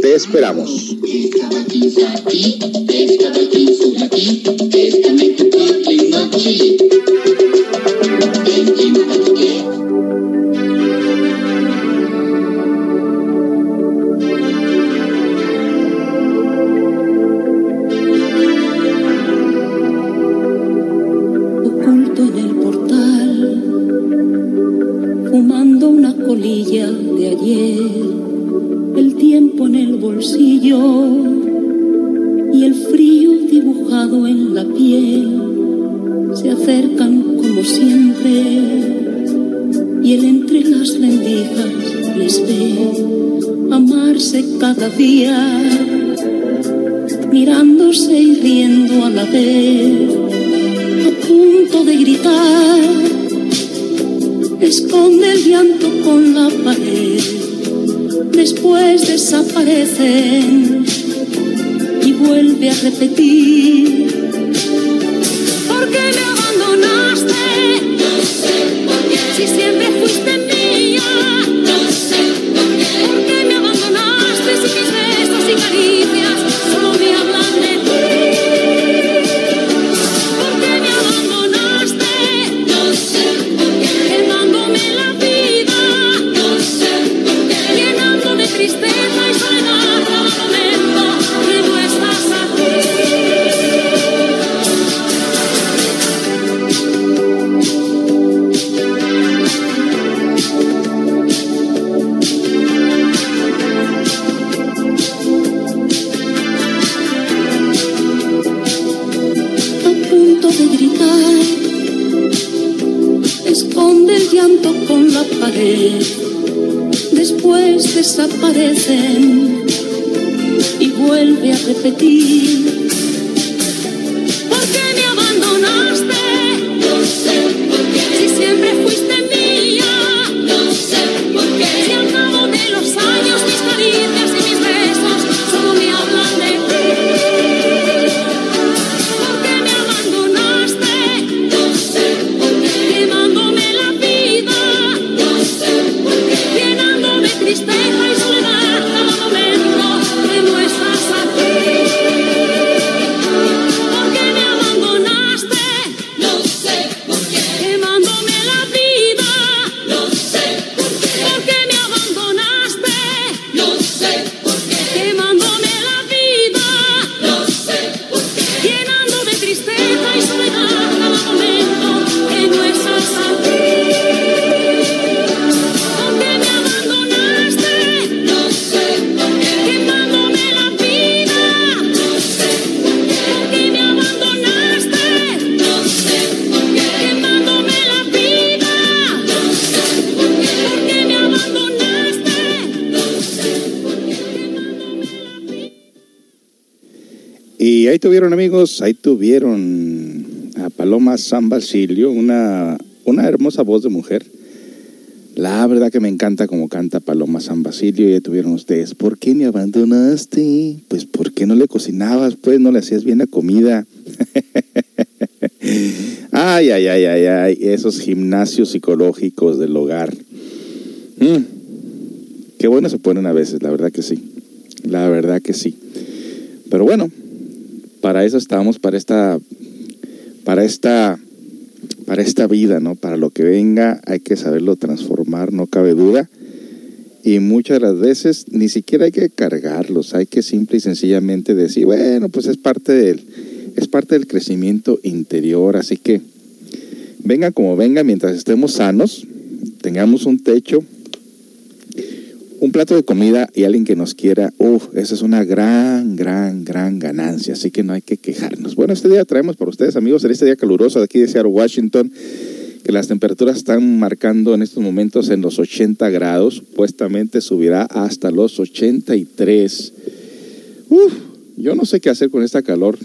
Te esperamos. Entre las lendijas les ve amarse cada día, mirándose y riendo a la vez, a punto de gritar, esconde el llanto con la pared, después desaparecen y vuelve a repetir. ¿Por qué me abandonaste? No sé por qué. Si siempre fuiste ahí tuvieron a Paloma San Basilio, una, una hermosa voz de mujer. La verdad que me encanta como canta Paloma San Basilio y ahí tuvieron ustedes. ¿Por qué me abandonaste? Pues ¿por qué no le cocinabas? Pues no le hacías bien la comida. ay, ay, ay, ay, ay, esos gimnasios psicológicos del hogar. Mm, Qué bueno se ponen a veces, la verdad que sí. La verdad que sí. Pero bueno, para eso estamos, para esta, para esta, para esta vida, ¿no? Para lo que venga hay que saberlo transformar, no cabe duda. Y muchas de las veces ni siquiera hay que cargarlos, hay que simple y sencillamente decir, bueno, pues es parte del, es parte del crecimiento interior, así que venga como venga, mientras estemos sanos, tengamos un techo, un plato de comida y alguien que nos quiera, uff, esa es una gran, gran, gran ganancia, así que no hay que quejarnos. Bueno, este día traemos para ustedes, amigos, en este día caluroso de aquí de Seattle, Washington, que las temperaturas están marcando en estos momentos en los 80 grados, supuestamente subirá hasta los 83. Uf, yo no sé qué hacer con esta calor.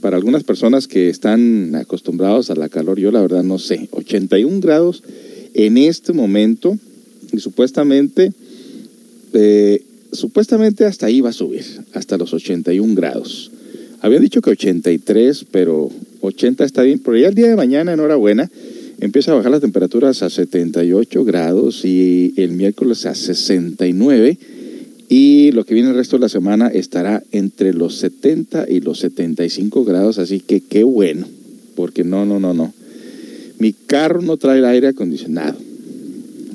Para algunas personas que están acostumbrados a la calor, yo la verdad no sé. 81 grados en este momento y supuestamente supuestamente hasta ahí va a subir, hasta los 81 grados. Habían dicho que 83, pero 80 está bien. Pero ya el día de mañana, enhorabuena, empieza a bajar las temperaturas a 78 grados y el miércoles a 69. Y lo que viene el resto de la semana estará entre los 70 y los 75 grados, así que qué bueno, porque no, no, no, no. Mi carro no trae el aire acondicionado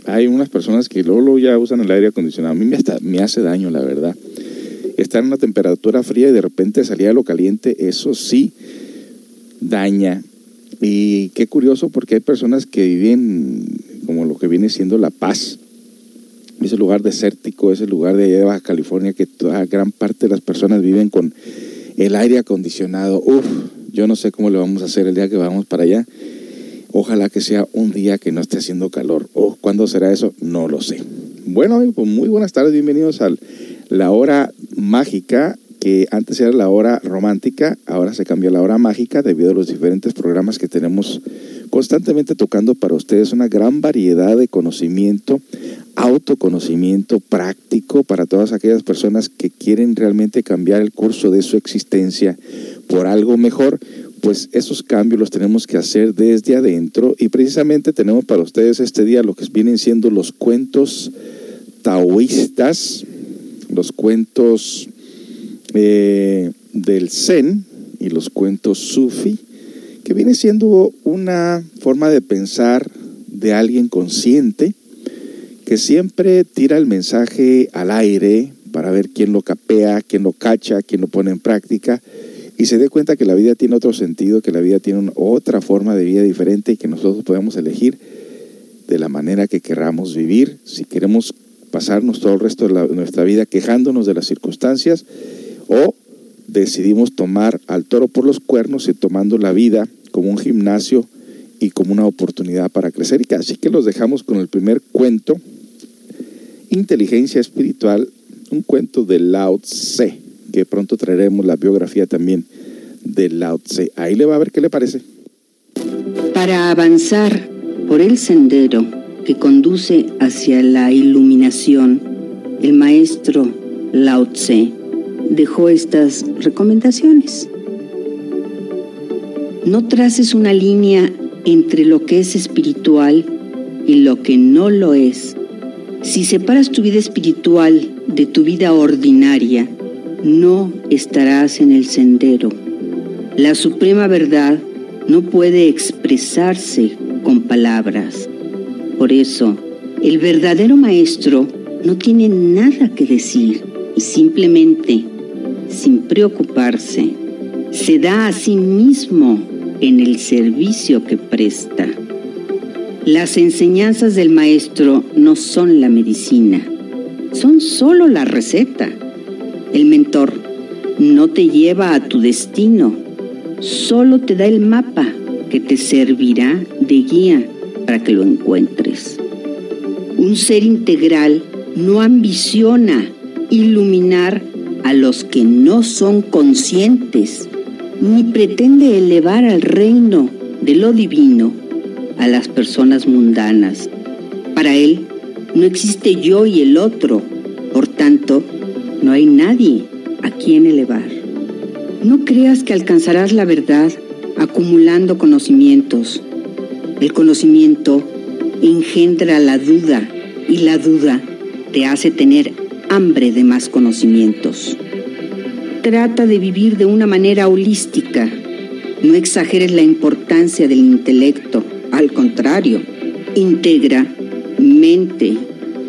hay unas personas que luego, ya usan el aire acondicionado. A mí me, me hace daño, la verdad. Estar en una temperatura fría y de repente salir a lo caliente, eso sí daña. Y qué curioso porque hay personas que viven como lo que viene siendo La Paz. Ese lugar desértico, ese lugar de allá de Baja California que toda gran parte de las personas viven con el aire acondicionado. Uf, yo no sé cómo le vamos a hacer el día que vamos para allá Ojalá que sea un día que no esté haciendo calor. ¿O cuándo será eso? No lo sé. Bueno, pues muy buenas tardes, bienvenidos a la hora mágica, que antes era la hora romántica, ahora se cambió a la hora mágica debido a los diferentes programas que tenemos constantemente tocando para ustedes una gran variedad de conocimiento, autoconocimiento práctico para todas aquellas personas que quieren realmente cambiar el curso de su existencia por algo mejor pues esos cambios los tenemos que hacer desde adentro y precisamente tenemos para ustedes este día lo que vienen siendo los cuentos taoístas, los cuentos eh, del Zen y los cuentos sufi, que viene siendo una forma de pensar de alguien consciente que siempre tira el mensaje al aire para ver quién lo capea, quién lo cacha, quién lo pone en práctica y se dé cuenta que la vida tiene otro sentido, que la vida tiene otra forma de vida diferente y que nosotros podemos elegir de la manera que queramos vivir. Si queremos pasarnos todo el resto de, nuestra vida quejándonos de las circunstancias o decidimos tomar al toro por los cuernos y tomando la vida como un gimnasio y como una oportunidad para crecer. Y así que los dejamos con el primer cuento, Inteligencia Espiritual, un cuento de Lao Tse que pronto traeremos la biografía también de Lao Tse. Ahí le va a ver qué le parece. Para avanzar por el sendero que conduce hacia la iluminación, el maestro Lao Tse dejó estas recomendaciones. No traces una línea entre lo que es espiritual y lo que no lo es. Si separas tu vida espiritual de tu vida ordinaria, no estarás en el sendero. La suprema verdad no puede expresarse con palabras. Por eso, el verdadero maestro no tiene nada que decir y simplemente, sin preocuparse, se da a sí mismo en el servicio que presta. Las enseñanzas del maestro no son la medicina, son solo la receta el mentor no te lleva a tu destino, solo te da el mapa que te servirá de guía para que lo encuentres. Un ser integral no ambiciona iluminar a los que no son conscientes, ni pretende elevar al reino de lo divino a las personas mundanas. Para él no existe yo y el otro, por tanto, no hay nadie a quien elevar. No creas que alcanzarás la verdad acumulando conocimientos. El conocimiento engendra la duda y la duda te hace tener hambre de más conocimientos. Trata de vivir de una manera holística. No exageres la importancia del intelecto. Al contrario, integra mente,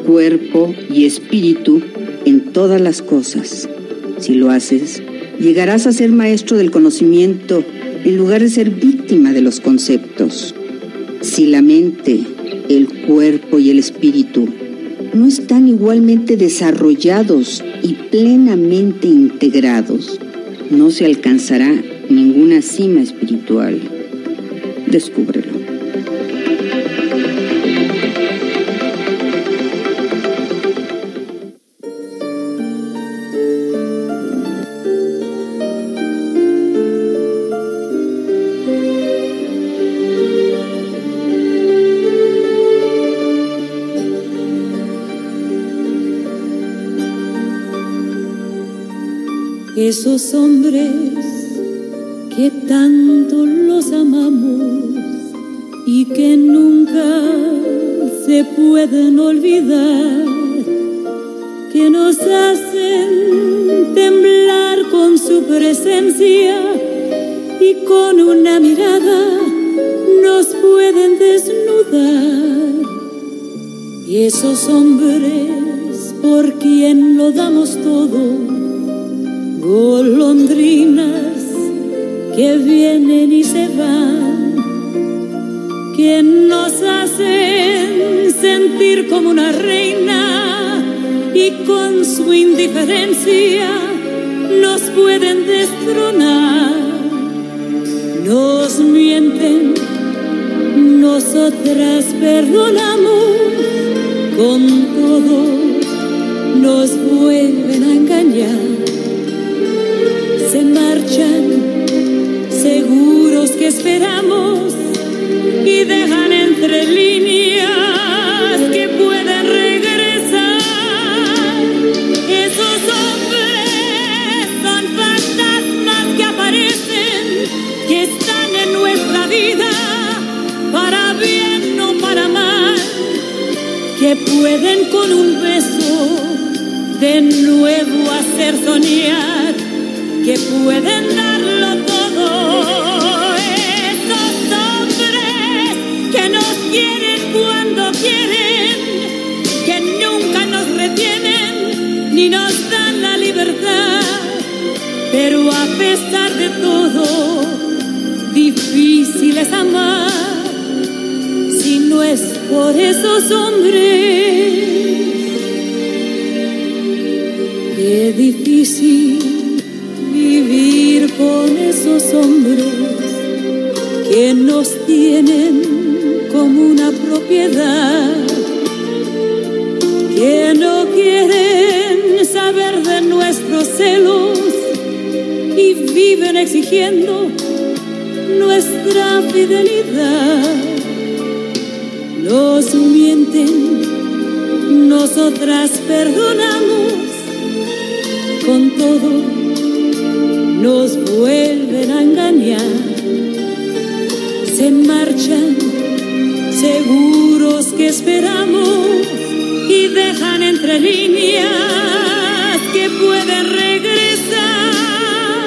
cuerpo y espíritu en todas las cosas. Si lo haces, llegarás a ser maestro del conocimiento en lugar de ser víctima de los conceptos. Si la mente, el cuerpo y el espíritu no están igualmente desarrollados y plenamente integrados, no se alcanzará ninguna cima espiritual. Descúbrelo. Esos hombres que tanto los amamos y que nunca se pueden olvidar, que nos hacen temblar con su presencia y con una mirada nos pueden desnudar. Y esos hombres por quien lo damos todo, golondrinas que vienen y se van, que nos hacen sentir como una reina y con su indiferencia nos pueden destronar, nos mienten, nosotras perdonamos con todo, nos vuelven a engañar seguros que esperamos y dejan entre líneas que pueden regresar. Esos hombres son fantasmas que aparecen, que están en nuestra vida, para bien o para mal, que pueden con un beso de nuevo hacer soñar que pueden darlo todo. Estos hombres que nos quieren cuando quieren, que nunca nos retienen ni nos dan la libertad. Pero a pesar de todo, difícil es amar si no es por esos hombres. Qué difícil con esos hombres que nos tienen como una propiedad, que no quieren saber de nuestros celos y viven exigiendo nuestra fidelidad. Nos mienten, nosotras perdonamos con todo nos vuelven a engañar, se marchan seguros que esperamos y dejan entre líneas que pueden regresar.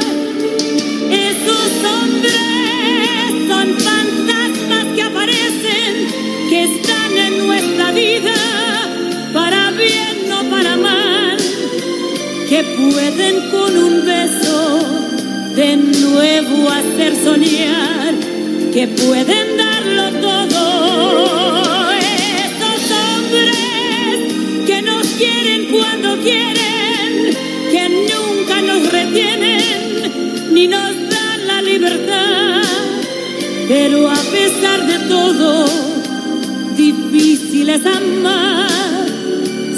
Esos hombres son fantasmas que aparecen, que están en nuestra vida, para bien o para mal, que pueden de nuevo hacer soñar que pueden darlo todo. Estos hombres que nos quieren cuando quieren, que nunca nos retienen ni nos dan la libertad. Pero a pesar de todo, difícil es amar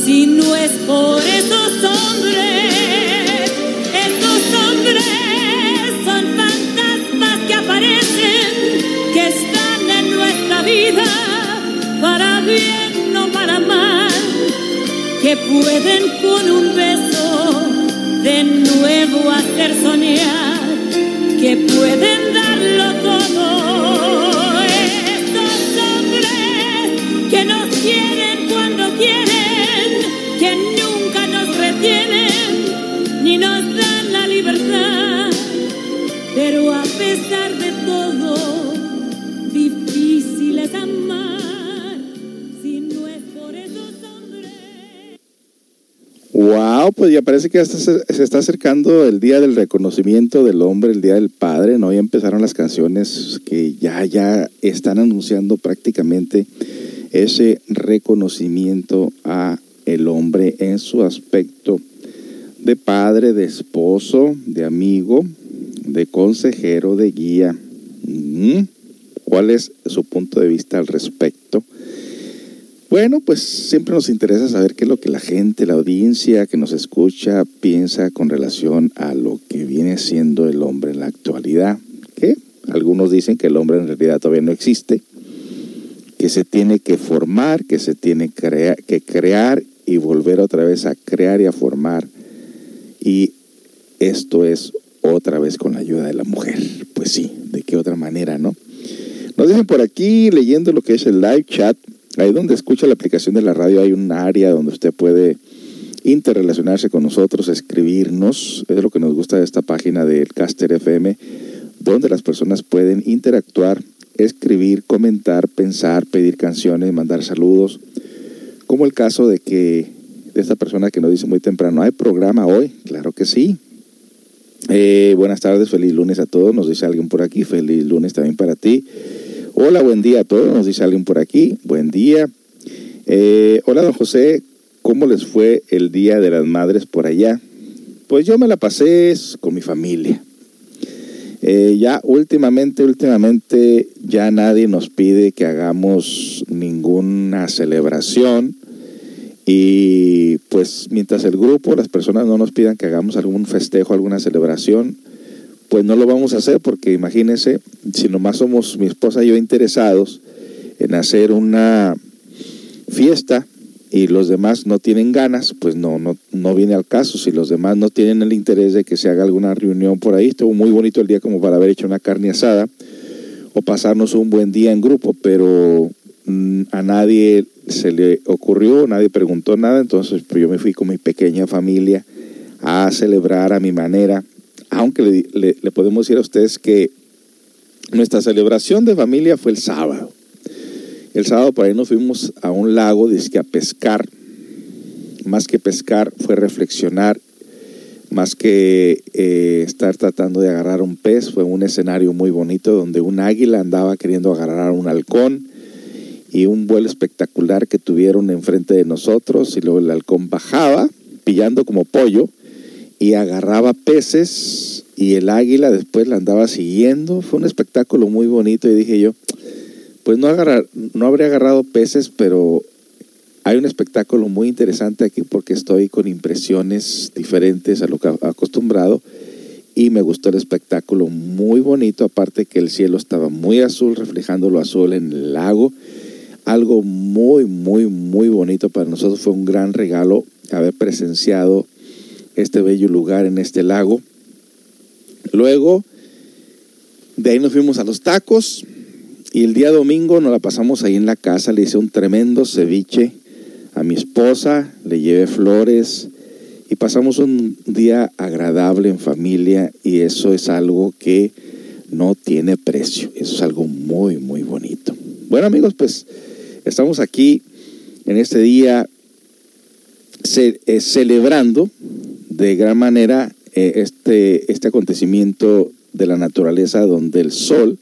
si no es por esos hombres. Bien o para mal, que pueden con un beso de nuevo hacer soñar, que pueden pues ya parece que se, está acercando el día del reconocimiento del hombre, el día del padre, ¿no? Ya empezaron las canciones que ya, ya están anunciando prácticamente ese reconocimiento a el hombre en su aspecto de padre, de esposo, de amigo, de consejero, de guía. Mm, ¿Cuál es su punto de vista al respecto? Bueno, pues siempre nos interesa saber qué es lo que la gente, la audiencia que nos escucha piensa con relación a lo que viene siendo el hombre en la actualidad. Que algunos dicen que el hombre en realidad todavía no existe, que se tiene que formar, que se tiene que crear y volver otra vez a crear y a formar. Y esto es otra vez con la ayuda de la mujer. Pues sí, de qué otra manera, ¿no? Nos dicen por aquí, leyendo lo que es el live chat, Ahí donde escucha la aplicación de la radio hay un área donde usted puede interrelacionarse con nosotros, escribirnos. Es lo que nos gusta de esta página del Caster FM, donde las personas pueden interactuar, escribir, comentar, pensar, pedir canciones, mandar saludos. Como el caso de que de esta persona que nos dice muy temprano, ¿hay programa hoy? Claro que sí. Eh, buenas tardes, feliz lunes a todos, nos dice alguien por aquí, feliz lunes también para ti. Hola, buen día a todos, nos dice alguien por aquí. Buen día. Eh, hola, don José, ¿cómo les fue el Día de las Madres por allá? Pues yo me la pasé con mi familia. Eh, ya últimamente, últimamente ya nadie nos pide que hagamos ninguna celebración y pues mientras el grupo, las personas no nos pidan que hagamos algún festejo, alguna celebración, pues no lo vamos a hacer porque imagínense, si nomás somos mi esposa y yo interesados en hacer una fiesta y los demás no tienen ganas, pues no, no, no viene al caso. Si los demás no tienen el interés de que se haga alguna reunión por ahí, estuvo muy bonito el día como para haber hecho una carne asada o pasarnos un buen día en grupo, pero mm, a nadie se le ocurrió, nadie preguntó nada, entonces pues yo me fui con mi pequeña familia a celebrar a mi manera aunque le, podemos decir a ustedes que nuestra celebración de familia fue el sábado. El sábado por ahí nos fuimos a un lago, que a pescar. Más que pescar fue reflexionar, más que eh, estar tratando de agarrar un pez, fue un escenario muy bonito donde un águila andaba queriendo agarrar a un halcón y un vuelo espectacular que tuvieron enfrente de nosotros y luego el halcón bajaba pillando como pollo y agarraba peces y el águila después la andaba siguiendo. Fue un espectáculo muy bonito y dije yo, pues no, agarrar, no habría agarrado peces, pero hay un espectáculo muy interesante aquí porque estoy con impresiones diferentes a lo que acostumbrado y me gustó el espectáculo muy bonito, aparte que el cielo estaba muy azul, reflejando lo azul en el lago. Algo muy, muy, muy bonito para nosotros. Fue un gran regalo haber presenciado este bello lugar en este lago. Luego, de ahí nos fuimos a los tacos y el día domingo nos la pasamos ahí en la casa, le hice un tremendo ceviche a mi esposa, le llevé flores y pasamos un día agradable en familia y eso es algo que no tiene precio, eso es algo muy, muy bonito. Bueno amigos, pues estamos aquí en este día eh, celebrando de gran manera eh, este, este acontecimiento de la naturaleza donde el sol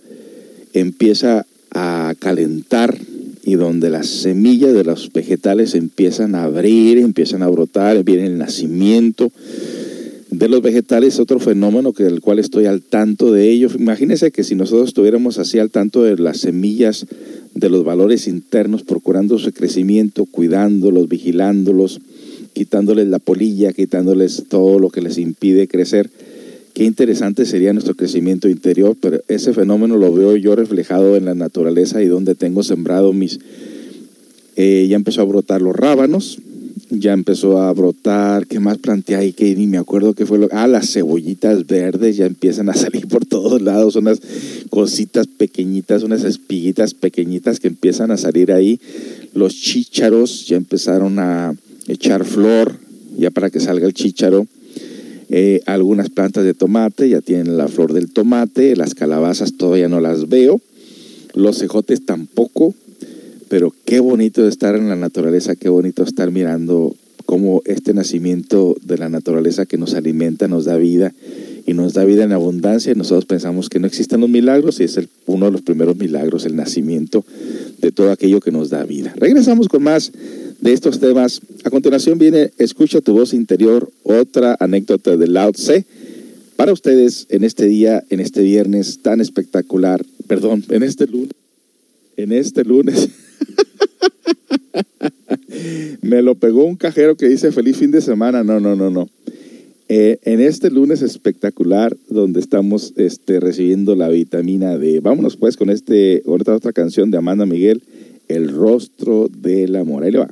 empieza a calentar y donde las semillas de los vegetales empiezan a abrir, empiezan a brotar, viene el nacimiento de los vegetales, otro fenómeno que del cual estoy al tanto de ello. Imagínense que si nosotros estuviéramos así al tanto de las semillas, de los valores internos, procurando su crecimiento, cuidándolos, vigilándolos, quitándoles la polilla, quitándoles todo lo que les impide crecer. Qué interesante sería nuestro crecimiento interior, pero ese fenómeno lo veo yo reflejado en la naturaleza y donde tengo sembrado mis... Eh, ya empezó a brotar los rábanos, ya empezó a brotar, ¿qué más planté ahí? Que ni me acuerdo qué fue lo... Ah, las cebollitas verdes ya empiezan a salir por todos lados, unas cositas pequeñitas, unas espiguitas pequeñitas que empiezan a salir ahí. Los chícharos ya empezaron a, echar flor ya para que salga el chícharo. Eh, algunas plantas de tomate ya tienen la flor del tomate, las calabazas todavía no las veo, los cejotes tampoco, pero qué bonito estar en la naturaleza, qué bonito estar mirando cómo este nacimiento de la naturaleza que nos alimenta nos da vida y nos da vida en abundancia. Y nosotros pensamos que no existen los milagros y es uno de los primeros milagros, el nacimiento de todo aquello que nos da vida. Regresamos con más de estos temas. A continuación viene Escucha tu voz interior, otra anécdota de Lao Tse para ustedes en este día, en este viernes tan espectacular, perdón, en este lunes, en este lunes. Me lo pegó un cajero que dice feliz fin de semana. No, no, no, no. Eh, en este lunes espectacular donde estamos este, recibiendo la vitamina D. Vámonos pues con este, otra, otra canción de Amanda Miguel, El rostro del amor. Ahí le va.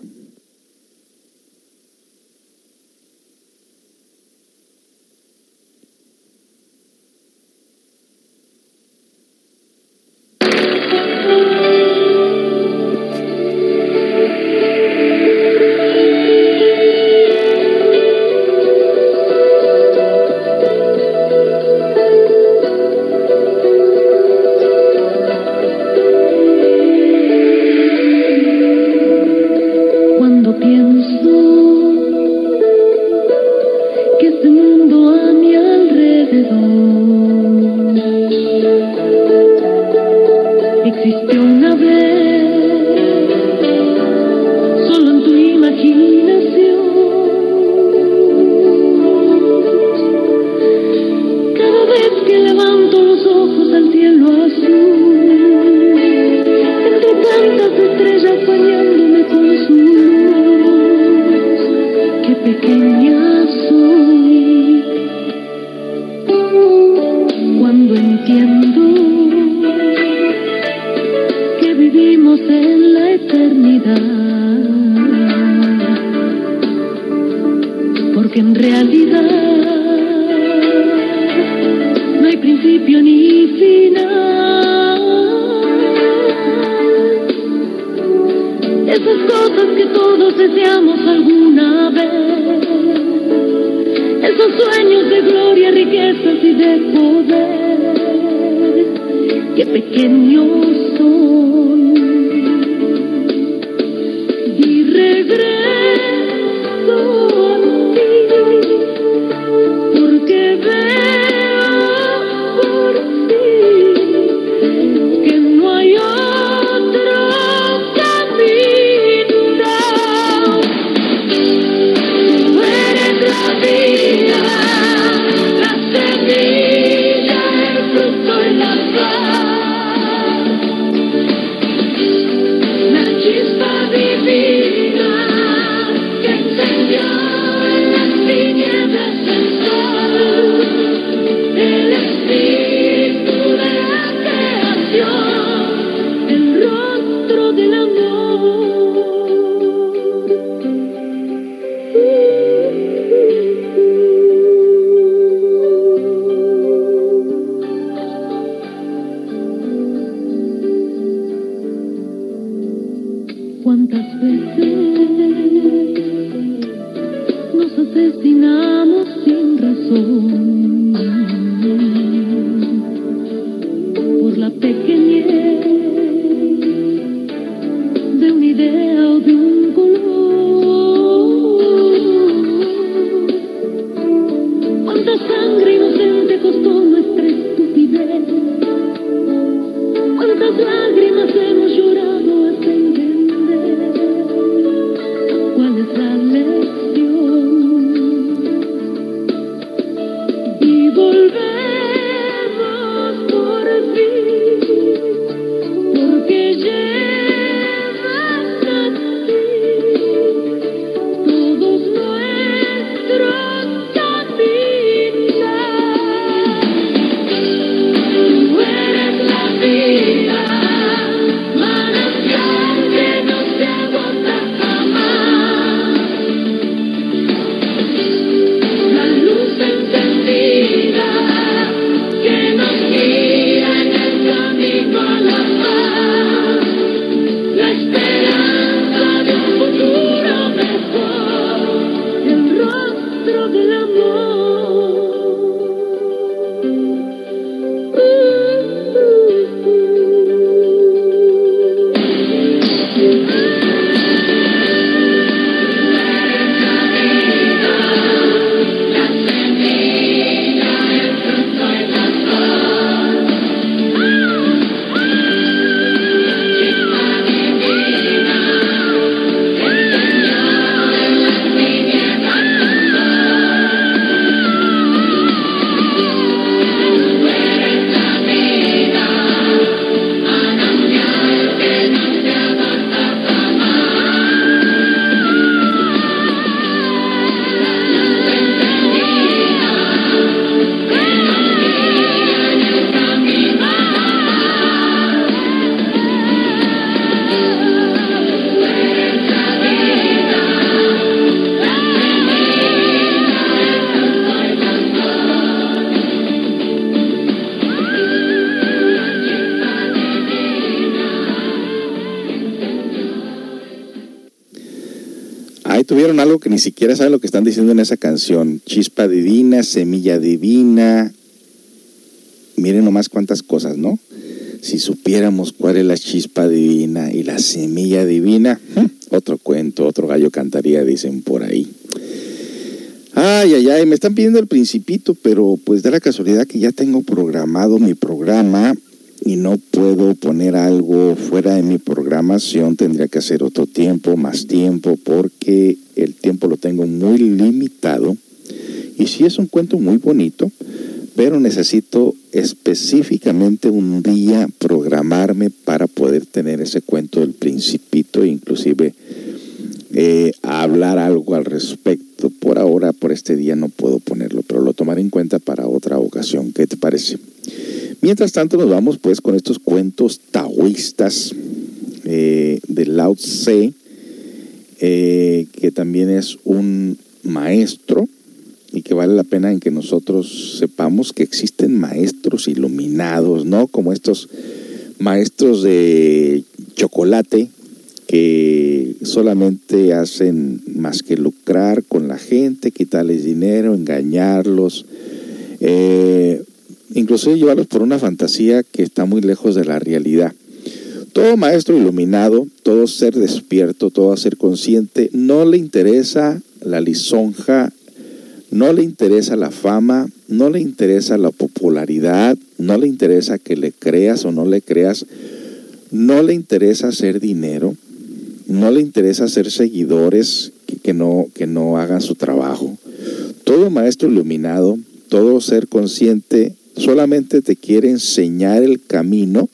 Tuvieron algo que ni siquiera saben lo que están diciendo en esa canción. Chispa divina, semilla divina. Miren nomás cuántas cosas, ¿no? Si supiéramos cuál es la chispa divina y la semilla divina, otro cuento, otro gallo cantaría, dicen por ahí. Ay, ay, ay, me están pidiendo el principito, pero pues da la casualidad que ya tengo programado mi programa y no puedo poner algo fuera de mi programación, tendría que hacer otro tiempo, más tiempo, porque el tiempo lo tengo muy limitado. Y sí es un cuento muy bonito, pero necesito específicamente un día programarme para poder tener ese cuento del principito, inclusive eh, hablar algo al respecto. Por ahora, por este día no puedo ponerlo, pero lo tomaré en cuenta para otra ocasión. ¿Qué te parece? Mientras tanto nos vamos pues con estos cuentos taoístas eh, de Lao Tse, eh, que también es un maestro y que vale la pena en que nosotros sepamos que existen maestros iluminados, ¿no? Como estos maestros de chocolate que solamente hacen más que lucrar con la gente, quitarles dinero, engañarlos, eh, inclusive llevarlos por una fantasía que está muy lejos de la realidad. Todo maestro iluminado, todo ser despierto, todo ser consciente, no le interesa la lisonja no le interesa la fama, no le interesa la popularidad, no le interesa que le creas o no le creas, no le interesa hacer dinero, no le interesa hacer seguidores que, no, que no hagan su trabajo. Todo maestro iluminado, todo ser consciente, solamente te quiere enseñar el camino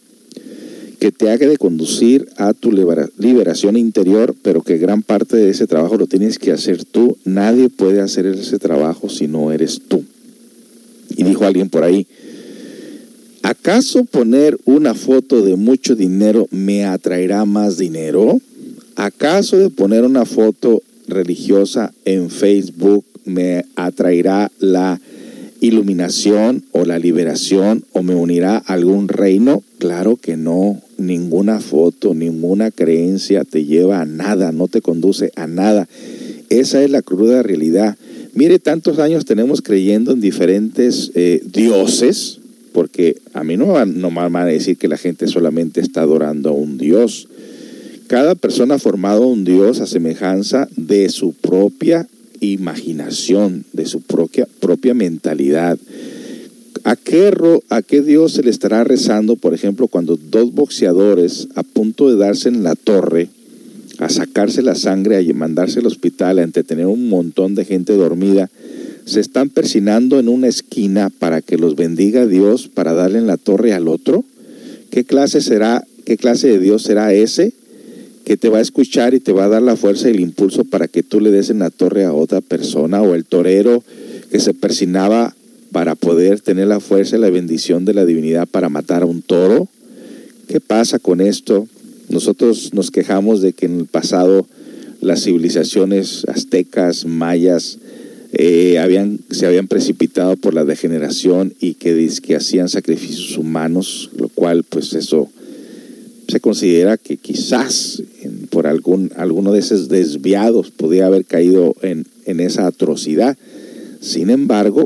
que te haga de conducir a tu liberación interior, pero que gran parte de ese trabajo lo tienes que hacer tú. Nadie puede hacer ese trabajo si no eres tú. Y dijo alguien por ahí, ¿acaso poner una foto de mucho dinero me atraerá más dinero? ¿Acaso de poner una foto religiosa en Facebook me atraerá la iluminación o la liberación o me unirá a algún reino? Claro que no. Ninguna foto, ninguna creencia te lleva a nada, no te conduce a nada. Esa es la cruda realidad. Mire, tantos años tenemos creyendo en diferentes eh, dioses, porque a mí no, no me van a decir que la gente solamente está adorando a un dios. Cada persona ha formado un dios a semejanza de su propia imaginación, de su propia, propia mentalidad. ¿A qué, ¿A qué Dios se le estará rezando, por ejemplo, cuando dos boxeadores a punto de darse en la torre, a sacarse la sangre, y mandarse al hospital, a entretener un montón de gente dormida, se están persinando en una esquina para que los bendiga Dios para darle en la torre al otro? ¿Qué clase será, qué clase de Dios será ese? Que te va a escuchar y te va a dar la fuerza y el impulso para que tú le des en la torre a otra persona o el torero que se persinaba para poder tener la fuerza y la bendición de la divinidad para matar a un toro. ¿Qué pasa con esto? Nosotros nos quejamos de que en el pasado las civilizaciones aztecas, mayas, eh, habían, se habían precipitado por la degeneración y que, que hacían sacrificios humanos, lo cual pues eso se considera que quizás por algún, alguno de esos desviados podía haber caído en, en esa atrocidad. Sin embargo,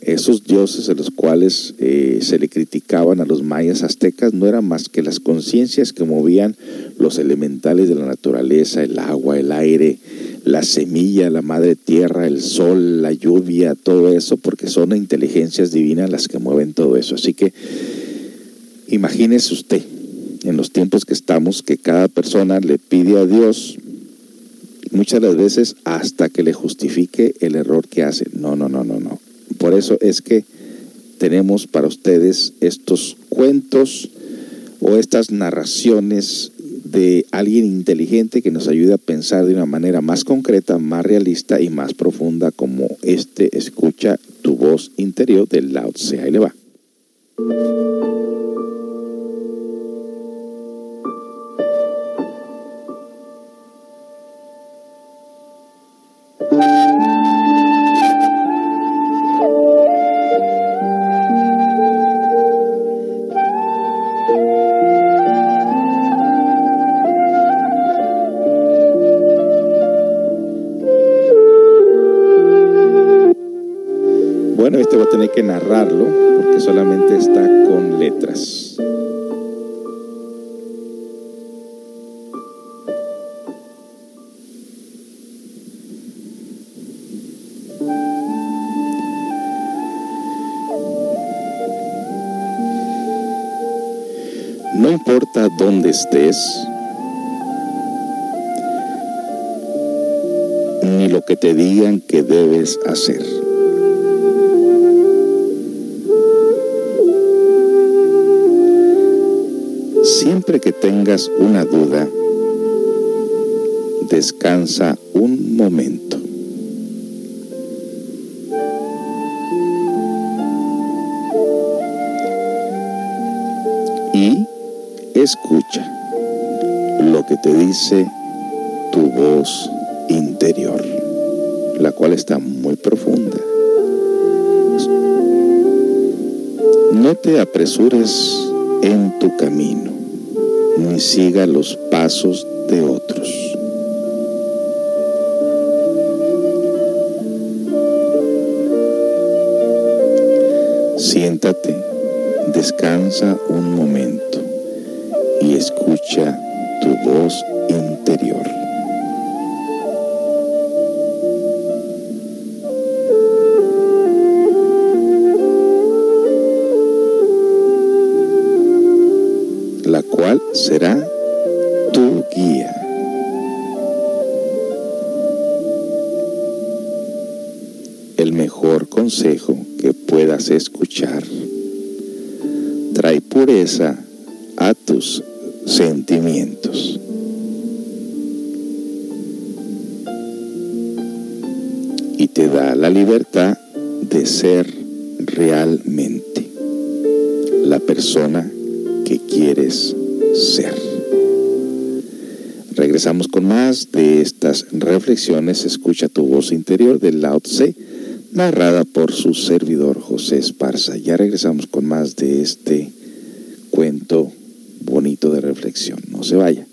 esos dioses a los cuales eh, se le criticaban a los mayas aztecas no eran más que las conciencias que movían los elementales de la naturaleza, el agua, el aire, la semilla, la madre tierra, el sol, la lluvia, todo eso, porque son inteligencias divinas las que mueven todo eso. Así que imagínese usted, en los tiempos que estamos, que cada persona le pide a Dios muchas las veces hasta que le justifique el error que hace. No, no, no, no, no. Por eso es que tenemos para ustedes estos cuentos o estas narraciones de alguien inteligente que nos ayude a pensar de una manera más concreta, más realista y más profunda como este escucha tu voz interior del Lao Tse. Ahí le va. Porque solamente está con letras. No importa dónde estés, ni lo que te digan que debes hacer. Siempre que tengas una duda, descansa un momento. Y escucha lo que te dice tu voz interior, la cual está muy profunda. No te apresures en tu camino ni siga los pasos de otros. Siéntate, descansa un momento y escucha tu voz a tus sentimientos. Y te da la libertad de ser realmente la persona que quieres ser. Regresamos con más de estas reflexiones. Escucha tu voz interior del Lao Tse, narrada por su servidor José Esparza. Ya regresamos con más de este cuento bonito de reflexión. No se vaya.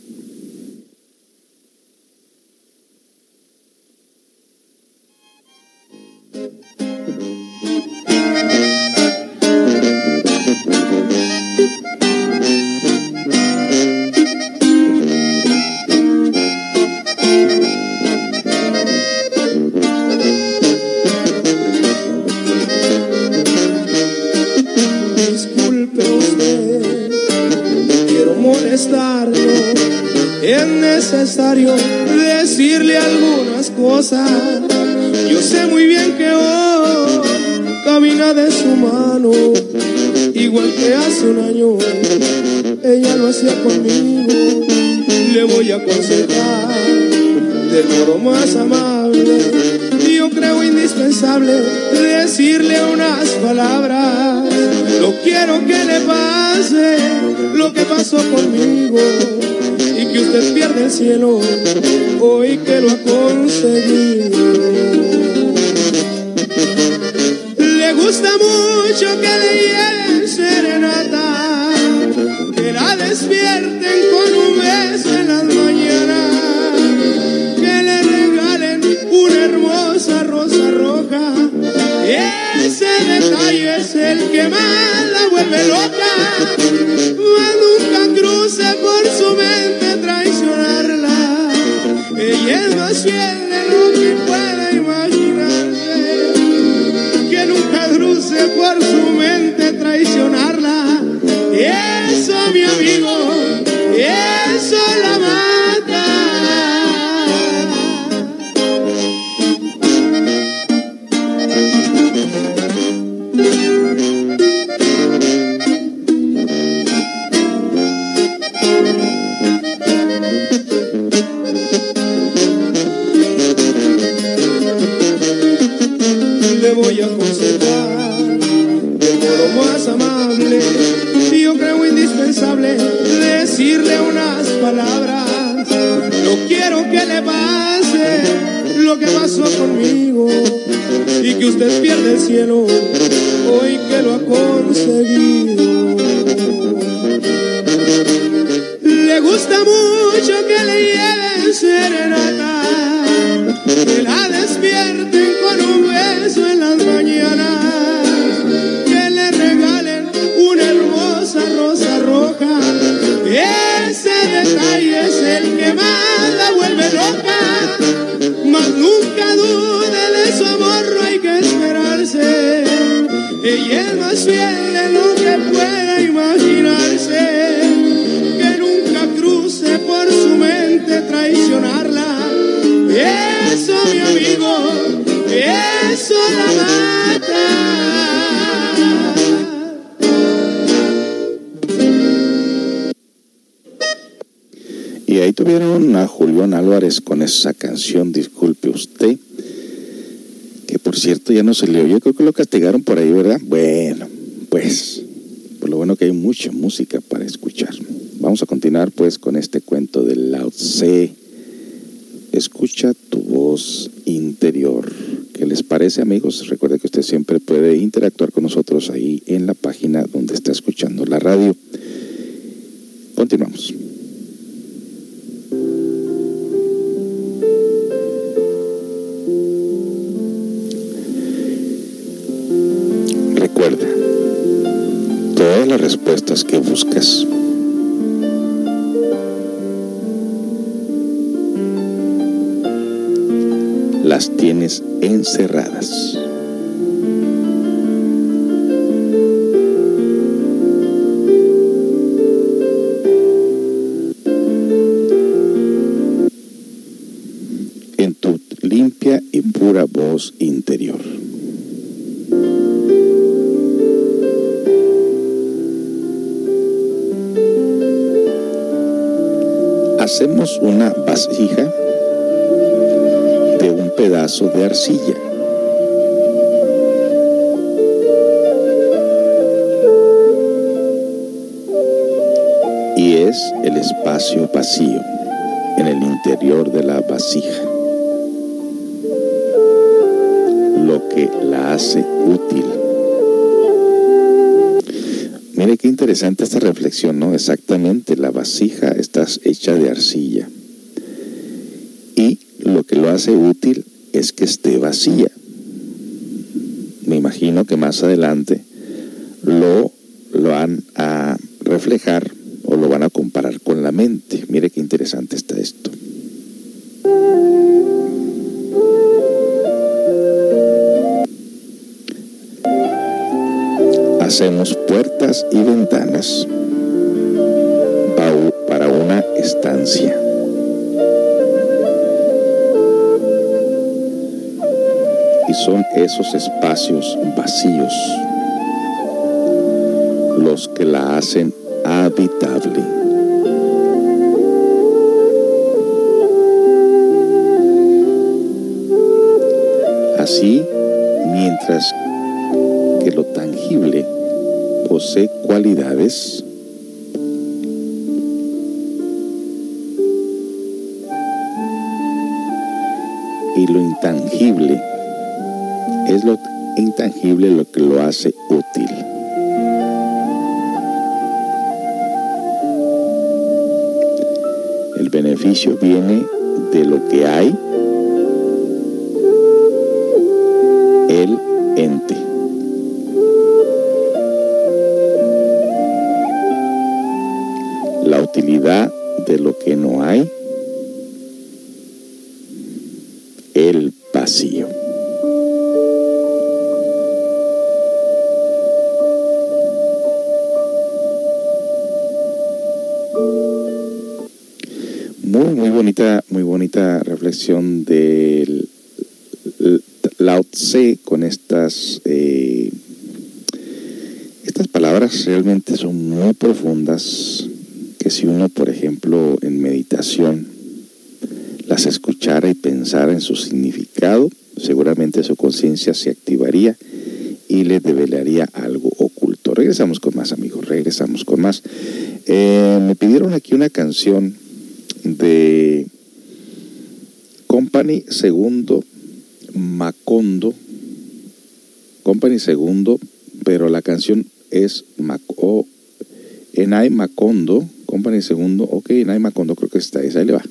No se le Yo creo que lo castigaron por ahí, ¿verdad? Bueno, pues, por lo bueno que hay mucha música para escuchar. Vamos a continuar pues con este cuento del Lao Tse. Escucha tu voz interior. ¿Qué les parece amigos? Recuerde que usted siempre puede interactuar con nosotros ahí en la pura voz interior. hacemos una vasija de un pedazo de arcilla. Y es el espacio vacío en el interior de la vasija que la hace útil. Mire qué interesante esta reflexión, ¿no? Exactamente, la vasija está hecha de arcilla. Y lo que lo hace útil es que esté vacía. Me imagino que más adelante lo que lo hace útil. El beneficio viene de lo que hay, el ente. La utilidad de lo que no hay, el vacío. Bonita, reflexión del Lao Tse con estas, eh, estas palabras realmente son muy profundas que si uno, por ejemplo, en meditación las escuchara y pensara en su significado, seguramente su conciencia se activaría y le develaría algo oculto. Regresamos con más, amigos, regresamos con más. Eh, me pidieron aquí una canción de Company Segundo Macondo. Company Segundo, pero la canción es Maco, Enai Macondo. Company Segundo, ok, Enai Macondo, creo que está esa, ahí le va.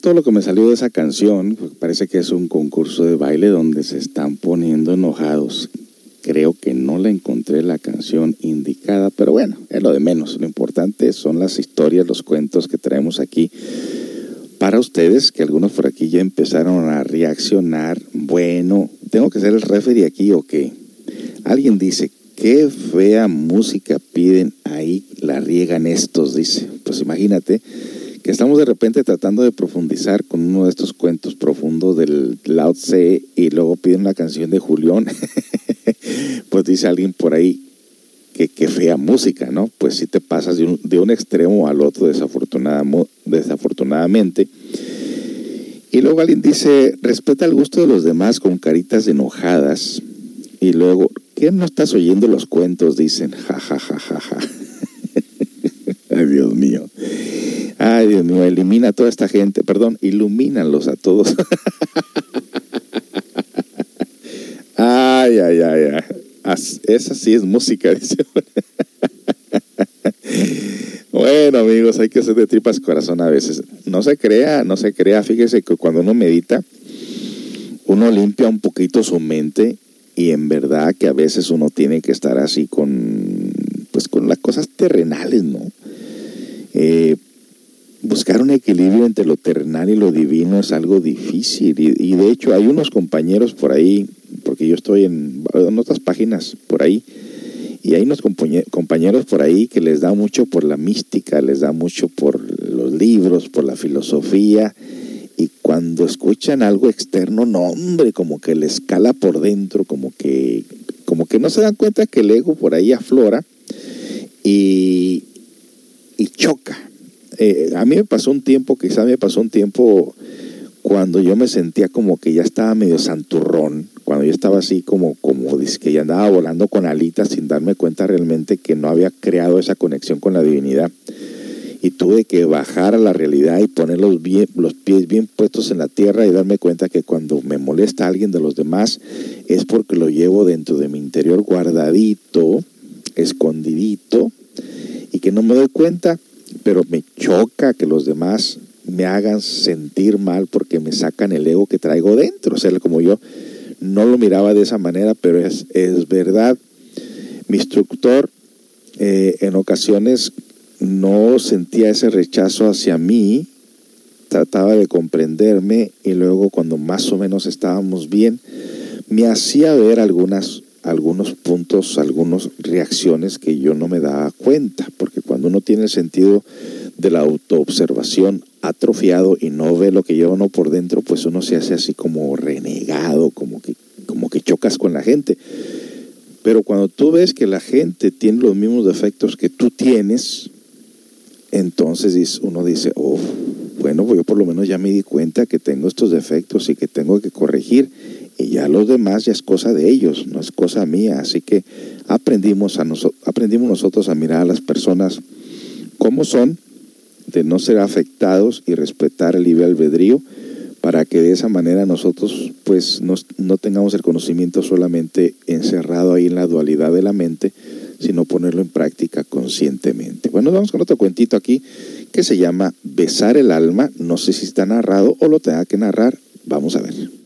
Es todo lo que me salió de esa canción. Parece que es un concurso de baile donde se están poniendo enojados. Creo que no la encontré la canción indicada, pero bueno, es lo de menos. Lo importante son las historias, los cuentos que traemos aquí para ustedes, que algunos por aquí ya empezaron a reaccionar. Bueno, ¿tengo que ser el referee aquí o qué? Alguien dice, qué fea música piden ahí, la riegan estos, dice. Pues imagínate que estamos de repente tratando de profundizar con uno de estos cuentos profundos del Lao Tse y luego piden una canción de Julián. pues dice alguien por ahí que, qué fea música, ¿no? Pues si te pasas de un, de un extremo al otro desafortunadamente. Y luego alguien dice, respeta el gusto de los demás con caritas enojadas. Y luego, ¿qué no estás oyendo los cuentos? Dicen, ja, ja, ja, ja, ja. Ay, Dios mío. Ay, Dios mío, elimina a toda esta gente, perdón, ilumínalos a todos. ay, ay, ay, ay. Esa sí es música, dice. bueno, amigos, hay que hacer de tripas corazón a veces. No se crea, no se crea. Fíjese que cuando uno medita, uno limpia un poquito su mente y en verdad que a veces uno tiene que estar así con, pues con las cosas terrenales, ¿no? Eh, buscar un equilibrio entre lo terrenal y lo divino es algo difícil. Y, de hecho hay unos compañeros por ahí, porque yo estoy en, otras páginas por ahí, y hay unos compañeros por ahí que les da mucho por la mística, les da mucho por los libros, por la filosofía, y cuando escuchan algo externo, no hombre, como que les cala por dentro, como que, como que no se dan cuenta que el ego por ahí aflora y, y choca eh, a mí me pasó un tiempo, quizá me pasó un tiempo cuando yo me sentía como que ya estaba medio santurrón, cuando yo estaba así como, como que ya andaba volando con alitas sin darme cuenta realmente que no había creado esa conexión con la divinidad. Y tuve que bajar a la realidad y poner los, bien, los pies bien puestos en la tierra y darme cuenta que cuando me molesta alguien de los demás es porque lo llevo dentro de mi interior guardadito, escondidito, y que no me doy cuenta pero me choca que los demás me hagan sentir mal porque me sacan el ego que traigo dentro. O sea, como yo no lo miraba de esa manera, pero es, es verdad. Mi instructor eh, en ocasiones no sentía ese rechazo hacia mí, trataba de comprenderme y luego cuando más o menos estábamos bien, me hacía ver algunas algunos puntos, algunas reacciones que yo no me daba cuenta, porque cuando uno tiene el sentido de la autoobservación atrofiado y no ve lo que lleva uno por dentro, pues uno se hace así como renegado, como que, como que chocas con la gente. Pero cuando tú ves que la gente tiene los mismos defectos que tú tienes, entonces uno dice, oh, bueno, pues yo por lo menos ya me di cuenta que tengo estos defectos y que tengo que corregir y ya los demás ya es cosa de ellos, no es cosa mía. Así que aprendimos, a aprendimos nosotros a mirar a las personas como son, de no ser afectados y respetar el libre albedrío, para que de esa manera nosotros pues no, no tengamos el conocimiento solamente encerrado ahí en la dualidad de la mente, sino ponerlo en práctica conscientemente. Bueno, vamos con otro cuentito aquí que se llama Besar el alma. No sé si está narrado o lo tenga que narrar. Vamos a ver.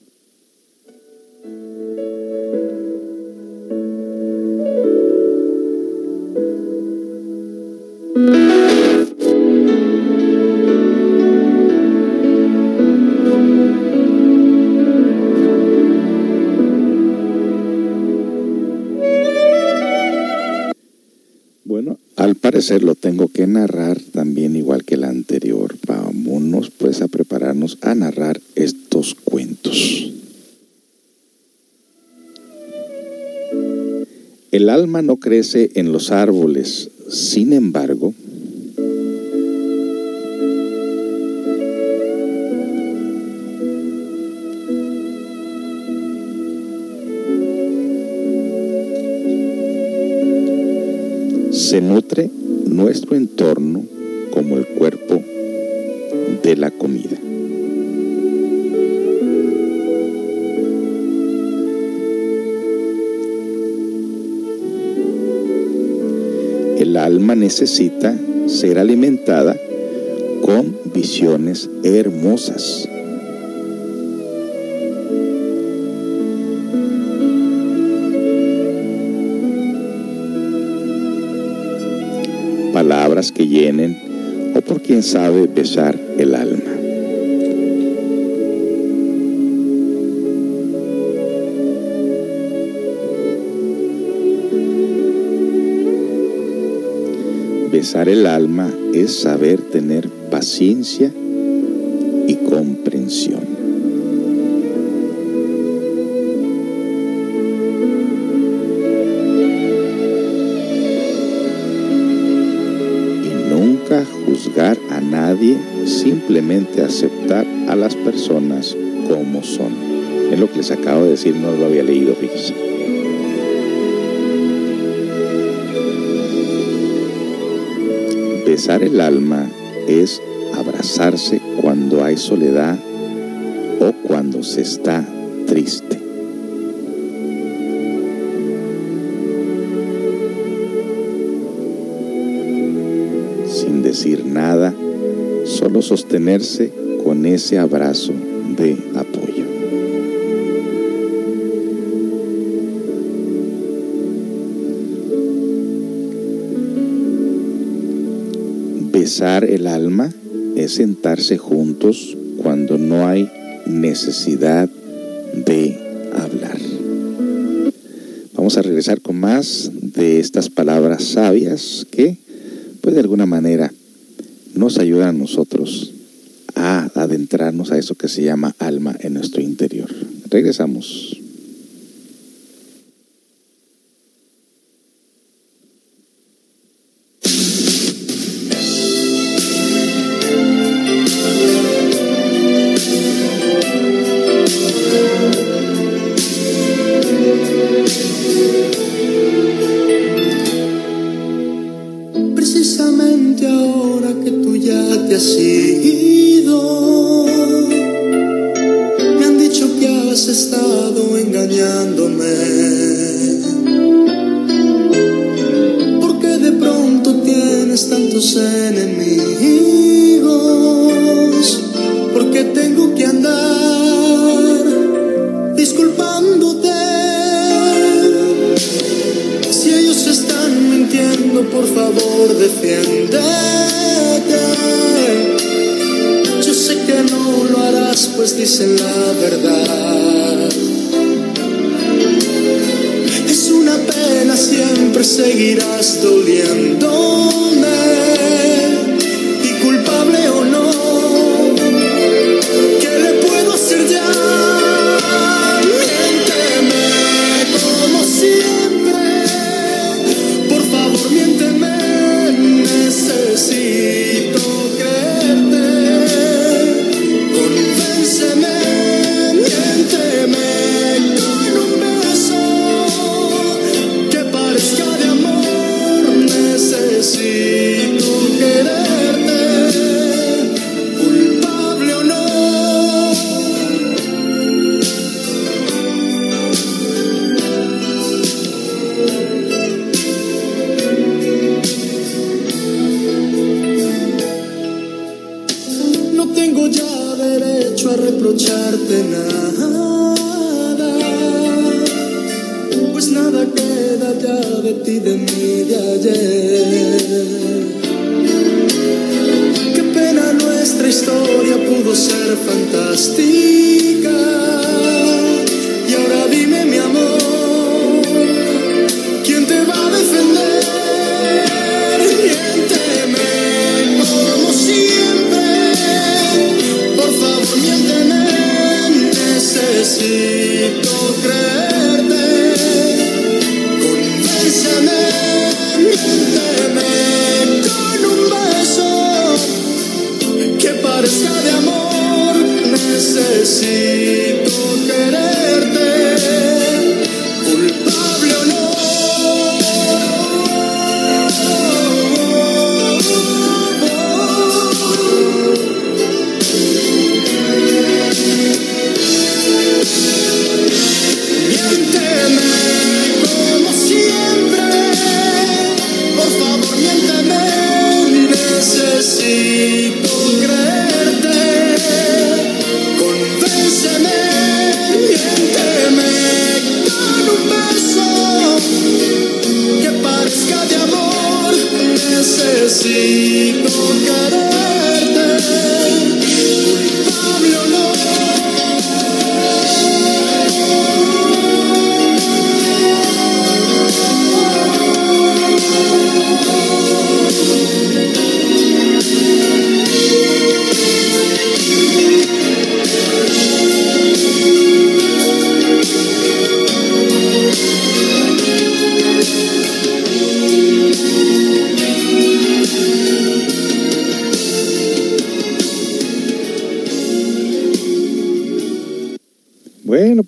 Lo tengo que narrar también igual que el anterior. Vámonos pues a prepararnos a narrar estos cuentos. El alma no crece en los árboles, sin embargo, nuestro entorno como el cuerpo de la comida. El alma necesita ser alimentada con visiones hermosas. Sabe besar el alma. Besar el alma es saber tener paciencia simplemente aceptar a las personas como son. Es lo que les acabo de decir, no lo había leído, fíjense. Besar el alma es abrazarse cuando hay soledad o cuando se está triste. Sostenerse con ese abrazo de apoyo. Besar el alma es sentarse juntos cuando no hay necesidad de hablar. Vamos a regresar con más de estas palabras sabias que, pues de alguna manera, nos ayudan a nosotros a adentrarnos a eso que se llama alma en nuestro interior. Regresamos.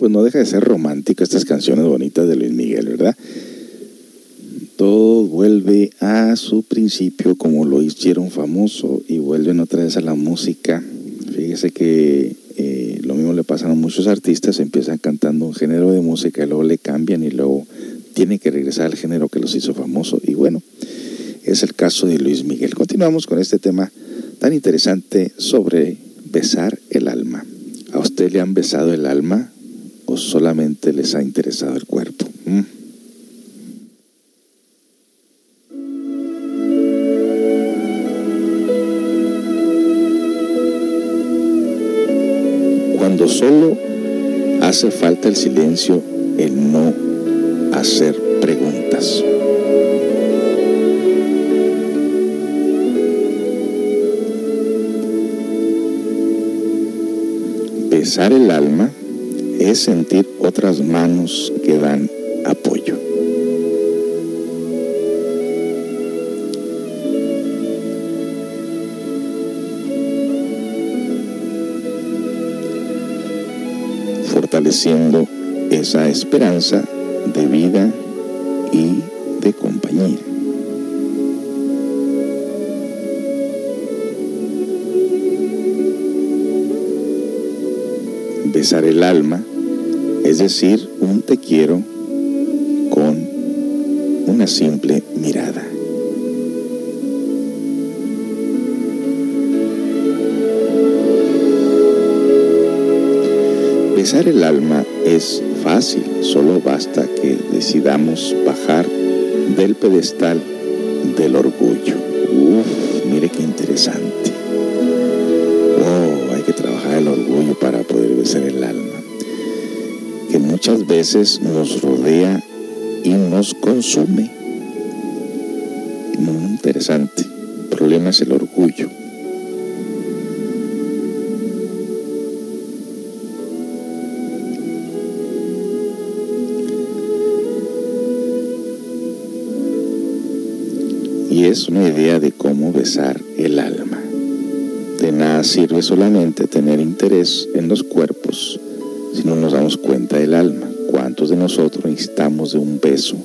Pues no deja de ser romántico estas canciones bonitas de Luis Miguel, ¿verdad? Todo vuelve a su principio como lo hicieron famoso y vuelven otra vez a la música. Fíjese que eh, lo mismo le pasa a muchos artistas, empiezan cantando un género de música y luego le cambian y luego tienen que regresar al género que los hizo famoso. Y bueno, es el caso de Luis Miguel. Continuamos con este tema tan interesante sobre besar el alma. ¿A usted le han besado el alma o solamente les ha interesado el cuerpo? ¿Mm? Cuando solo hace falta el silencio, el no hacer preguntas. Besar el alma es sentir otras manos que dan apoyo. Fortaleciendo esa esperanza de vida y de compañía. Besar el alma es decir un te quiero con una simple mirada. Besar el alma es fácil, solo basta que decidamos bajar del pedestal del orgullo. Uf, mire qué interesante. Besar el alma. Que muchas veces nos rodea y nos consume. Muy interesante. El problema es el orgullo. y es una idea de cómo besar el alma. De nada sirve solamente tener interés en los cuerpos si no nos damos cuenta del alma. ¿Cuántos de nosotros necesitamos de un beso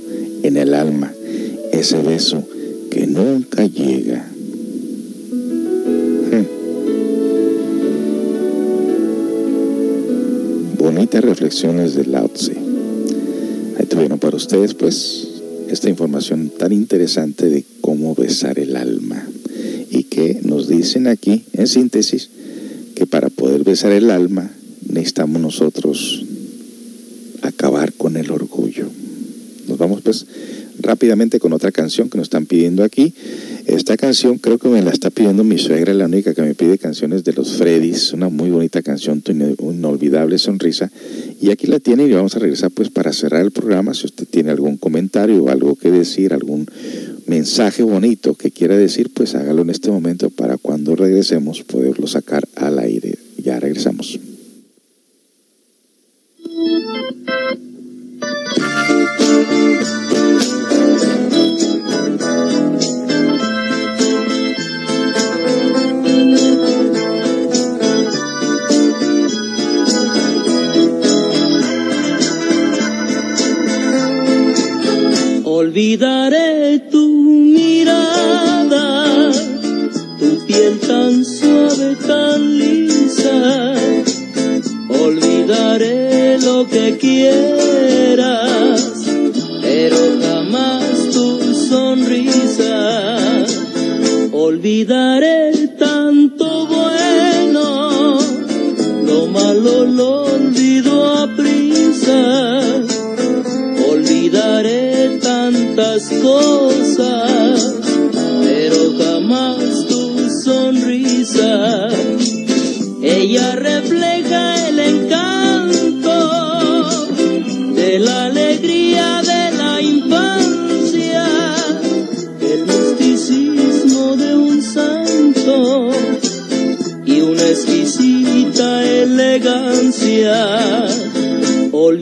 en el alma? Ese beso que nunca llega. Hmm. Bonitas reflexiones de Lao Tse. Ahí tuvieron para ustedes pues esta información tan interesante de cómo besar el alma. Y que nos dicen aquí, en síntesis, que para poder besar el alma necesitamos nosotros acabar con el orgullo. Nos vamos pues rápidamente con otra canción que nos están pidiendo aquí. Esta canción creo que me la está pidiendo mi suegra, la única que me pide canciones de los Freddys, una muy bonita canción, tu inolvidable sonrisa. Y aquí la tiene y vamos a regresar pues para cerrar el programa. Si usted tiene algún comentario o algo que decir, algún mensaje bonito que quiera decir, pues hágalo en este momento para cuando regresemos poderlo sacar al aire. Ya regresamos.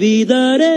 Olvidaré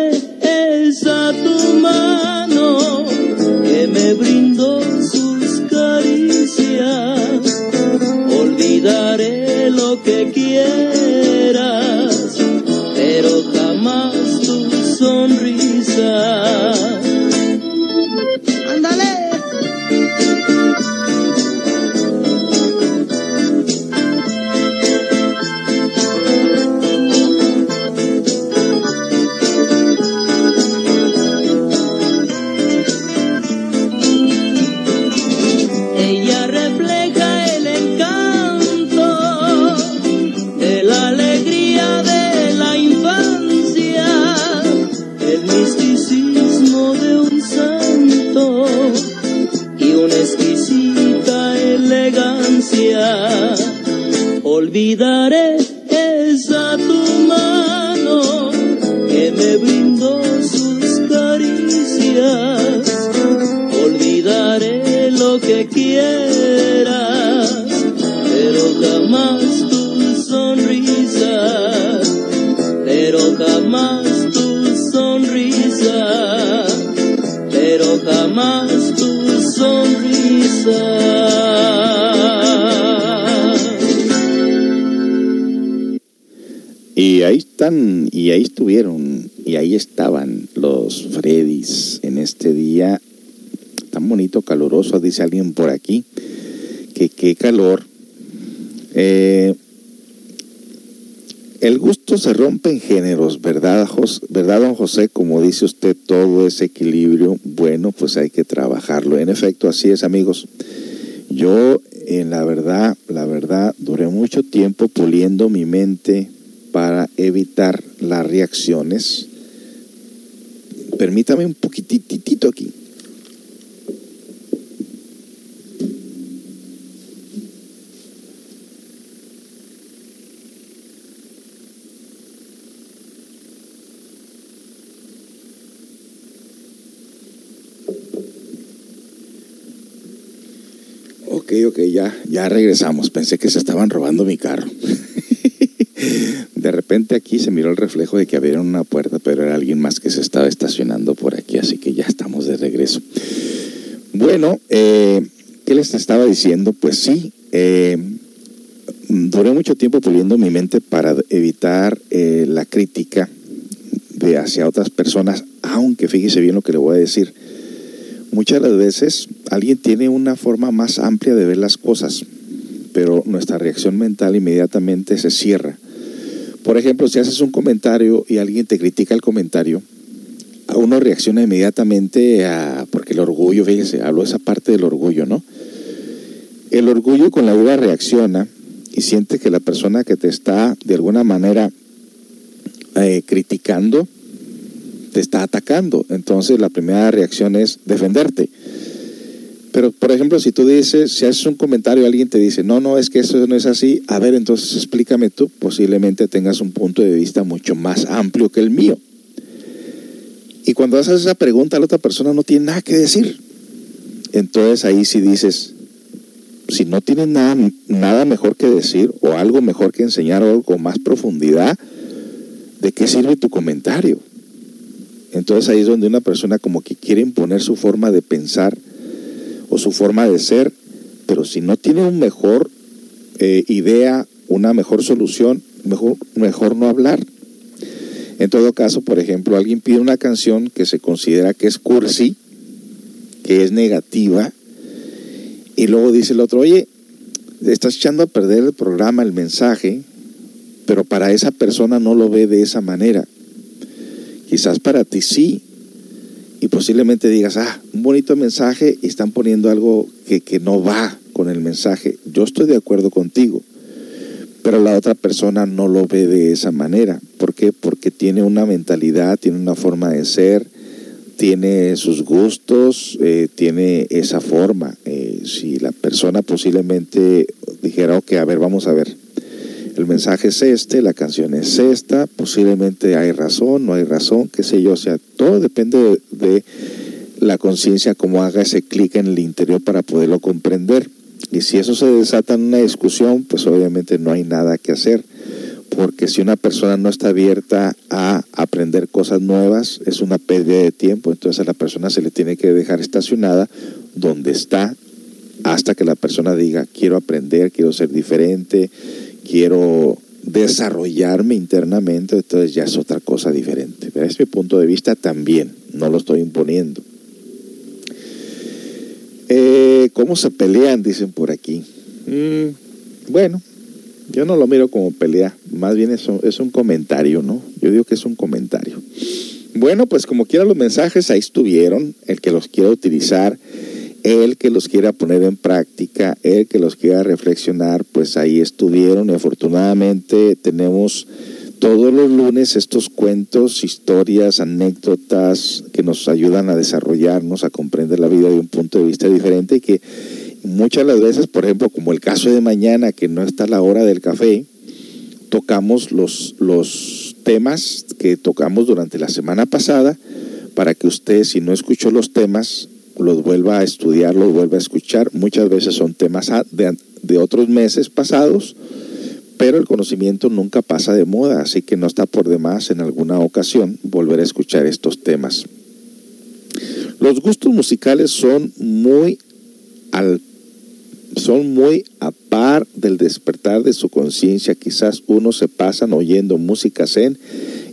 dice alguien por aquí, que qué calor. Eh, el gusto se rompe en géneros, ¿verdad, ¿verdad, don José? Como dice usted, todo ese equilibrio, bueno, pues hay que trabajarlo. En efecto, así es, amigos. Yo, en la verdad, la verdad, duré mucho tiempo puliendo mi mente para evitar las reacciones. Permítame un aquí. Ok, ok, ya, ya regresamos. Pensé que se estaban robando mi carro. De repente aquí se miró el reflejo de que había una puerta, pero era alguien más que se estaba estacionando por aquí, así que ya estamos de regreso. Bueno, eh, ¿qué les estaba diciendo? Pues sí, eh, duré mucho tiempo puliendo mi mente para evitar eh, la crítica de hacia otras personas, aunque fíjese bien lo que le voy a decir. Muchas de las veces alguien tiene una forma más amplia de ver las cosas, pero nuestra reacción mental inmediatamente se cierra por ejemplo, si haces un comentario y alguien te critica el comentario, uno reacciona inmediatamente a, porque el orgullo, fíjese, hablo de esa parte del orgullo, ¿no? El orgullo con la duda reacciona y siente que la persona que te está de alguna manera eh, criticando te está atacando. Entonces la primera reacción es defenderte. Pero, por ejemplo, si tú dices, si haces un comentario, alguien te dice, no, no, es que eso no es así, a ver, entonces explícame tú, posiblemente tengas un punto de vista mucho más amplio que el mío. Y cuando haces esa pregunta, la otra persona no tiene nada que decir. Entonces ahí sí dices, si no tienes nada, nada mejor que decir o algo mejor que enseñar o algo con más profundidad, ¿de qué sirve tu comentario? Entonces ahí es donde una persona como que quiere imponer su forma de pensar o su forma de ser, pero si no tiene una mejor eh, idea, una mejor solución, mejor, mejor no hablar. En todo caso, por ejemplo, alguien pide una canción que se considera que es cursi, que es negativa, y luego dice el otro, oye, estás echando a perder el programa, el mensaje, pero para esa persona no lo ve de esa manera. Quizás para ti sí, y posiblemente digas, ah, un bonito mensaje y están poniendo algo que, que no va con el mensaje. Yo estoy de acuerdo contigo, pero la otra persona no lo ve de esa manera. ¿Por qué? Porque tiene una mentalidad, tiene una forma de ser, tiene sus gustos, eh, tiene esa forma. Eh, si la persona posiblemente dijera, ok, a ver, vamos a ver, el mensaje es este, la canción es esta, posiblemente hay razón, no hay razón, qué sé yo, o sea, todo depende de, la conciencia, cómo haga ese clic en el interior para poderlo comprender. Y si eso se desata en una discusión, pues obviamente no hay nada que hacer, porque si una persona no está abierta a aprender cosas nuevas, es una pérdida de tiempo, entonces a la persona se le tiene que dejar estacionada donde está hasta que la persona diga, quiero aprender, quiero ser diferente, quiero desarrollarme internamente, entonces ya es otra cosa diferente. Pero es mi punto de vista también, no lo estoy imponiendo. Eh, ¿Cómo se pelean? Dicen por aquí. Mm, bueno, yo no lo miro como pelea, más bien es un, es un comentario, ¿no? Yo digo que es un comentario. Bueno, pues como quiera los mensajes ahí estuvieron, el que los quiera utilizar el que los quiera poner en práctica, el que los quiera reflexionar, pues ahí estuvieron. Y afortunadamente tenemos todos los lunes estos cuentos, historias, anécdotas que nos ayudan a desarrollarnos, a comprender la vida de un punto de vista diferente y que muchas de las veces, por ejemplo, como el caso de mañana, que no está la hora del café, tocamos los, los temas que tocamos durante la semana pasada para que usted, si no escuchó los temas, los vuelva a estudiar, los vuelva a escuchar. Muchas veces son temas de, de otros meses pasados pero el conocimiento nunca pasa de moda, así que no está por demás en alguna ocasión volver a escuchar estos temas. Los gustos musicales son muy al son muy a par del despertar de su conciencia. Quizás unos se pasan oyendo música zen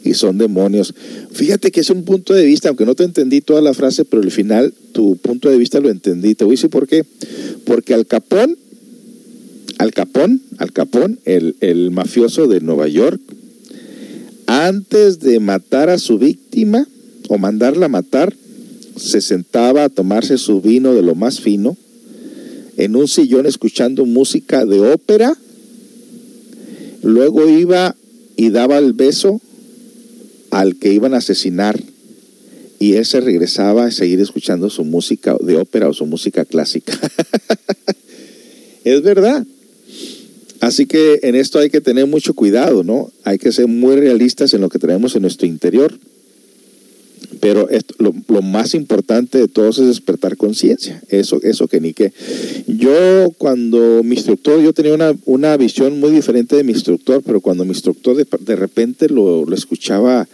y son demonios. Fíjate que es un punto de vista, aunque no te entendí toda la frase, pero al final tu punto de vista lo entendí. Te voy a decir por qué. Porque Al Capón, Al Capón, Al Capón, el, el mafioso de Nueva York, antes de matar a su víctima o mandarla a matar, se sentaba a tomarse su vino de lo más fino en un sillón escuchando música de ópera, luego iba y daba el beso al que iban a asesinar y él se regresaba a seguir escuchando su música de ópera o su música clásica. es verdad. Así que en esto hay que tener mucho cuidado, ¿no? Hay que ser muy realistas en lo que tenemos en nuestro interior. Pero esto, lo, más importante de todo es despertar conciencia. Eso, eso que ni que. Yo, cuando mi instructor, yo tenía una, una visión muy diferente de mi instructor, pero cuando mi instructor de, de repente lo, lo escuchaba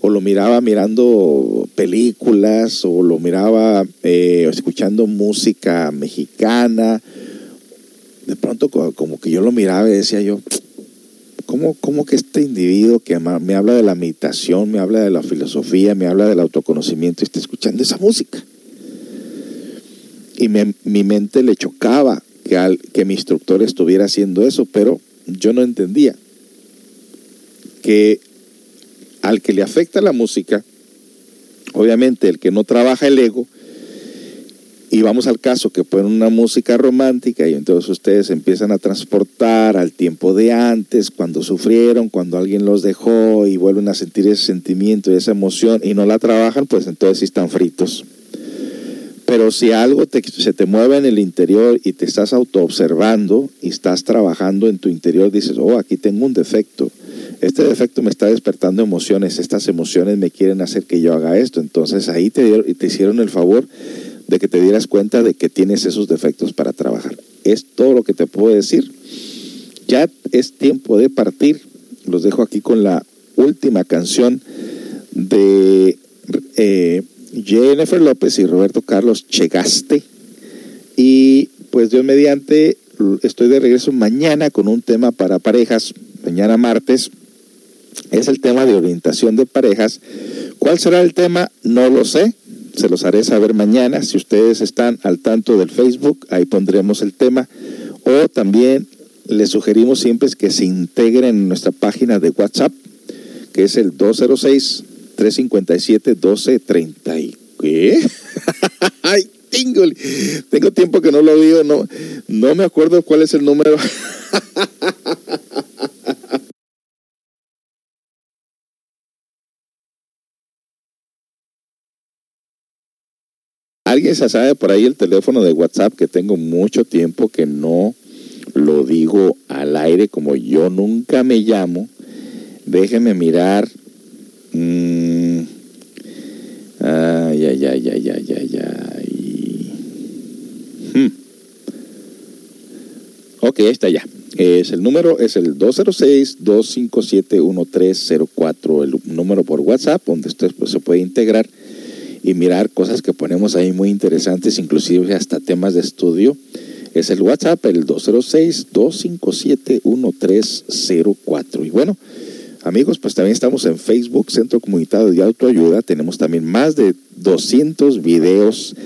o lo miraba mirando películas o lo miraba eh, escuchando música mexicana, de pronto como que yo lo miraba y decía yo, ¿cómo, cómo que este individuo que me habla de la meditación, me habla de la filosofía, me habla del autoconocimiento, está escuchando esa música? Y mi mente le chocaba que, al, que mi instructor estuviera haciendo eso, pero yo no entendía que al que le afecta la música, obviamente el que no trabaja el ego, y vamos al caso que ponen una música romántica y entonces ustedes empiezan a transportar al tiempo de antes, cuando sufrieron, cuando alguien los dejó y vuelven a sentir ese sentimiento y esa emoción y no la trabajan, pues entonces sí están fritos. Pero si algo se te mueve en el interior y te estás autoobservando y estás trabajando en tu interior, dices, oh, aquí tengo un defecto este defecto me está despertando emociones, estas emociones me quieren hacer que yo haga esto. Entonces ahí te, te hicieron el favor de que te dieras cuenta de que tienes esos defectos para trabajar. Es todo lo que te puedo decir. Ya es tiempo de partir. Los dejo aquí con la última canción de eh, Jennifer López y Roberto Carlos Chegaste. Y pues Dios mediante, estoy de regreso mañana con un tema para parejas, mañana martes es el tema de orientación de parejas. ¿Cuál será el tema? No lo sé. Se los haré saber mañana. Si ustedes están al tanto del Facebook, ahí pondremos el tema. O también les sugerimos siempre que se integren en nuestra página de WhatsApp, que es el 206-357-1230. ¿Qué? ¡Ay, tengo, tengo tiempo que no lo digo, no, no me acuerdo cuál es el número. ¿Alguien se sabe por ahí el teléfono de WhatsApp que tengo mucho tiempo que no lo digo al aire como yo nunca me llamo? Déjeme mirar. Mm. Ay, ay, ay, ay, ay, ay. Hmm. Ok, ahí está ya. Es el número es el 206-257-1304, el número por WhatsApp, donde usted pues, se puede integrar y mirar cosas que ponemos ahí muy interesantes, inclusive hasta temas de estudio. Es el WhatsApp, el 206-257-1304. Y bueno, amigos, pues también estamos en Facebook, Centro Comunitario de Autoayuda. Tenemos también más de 200 videos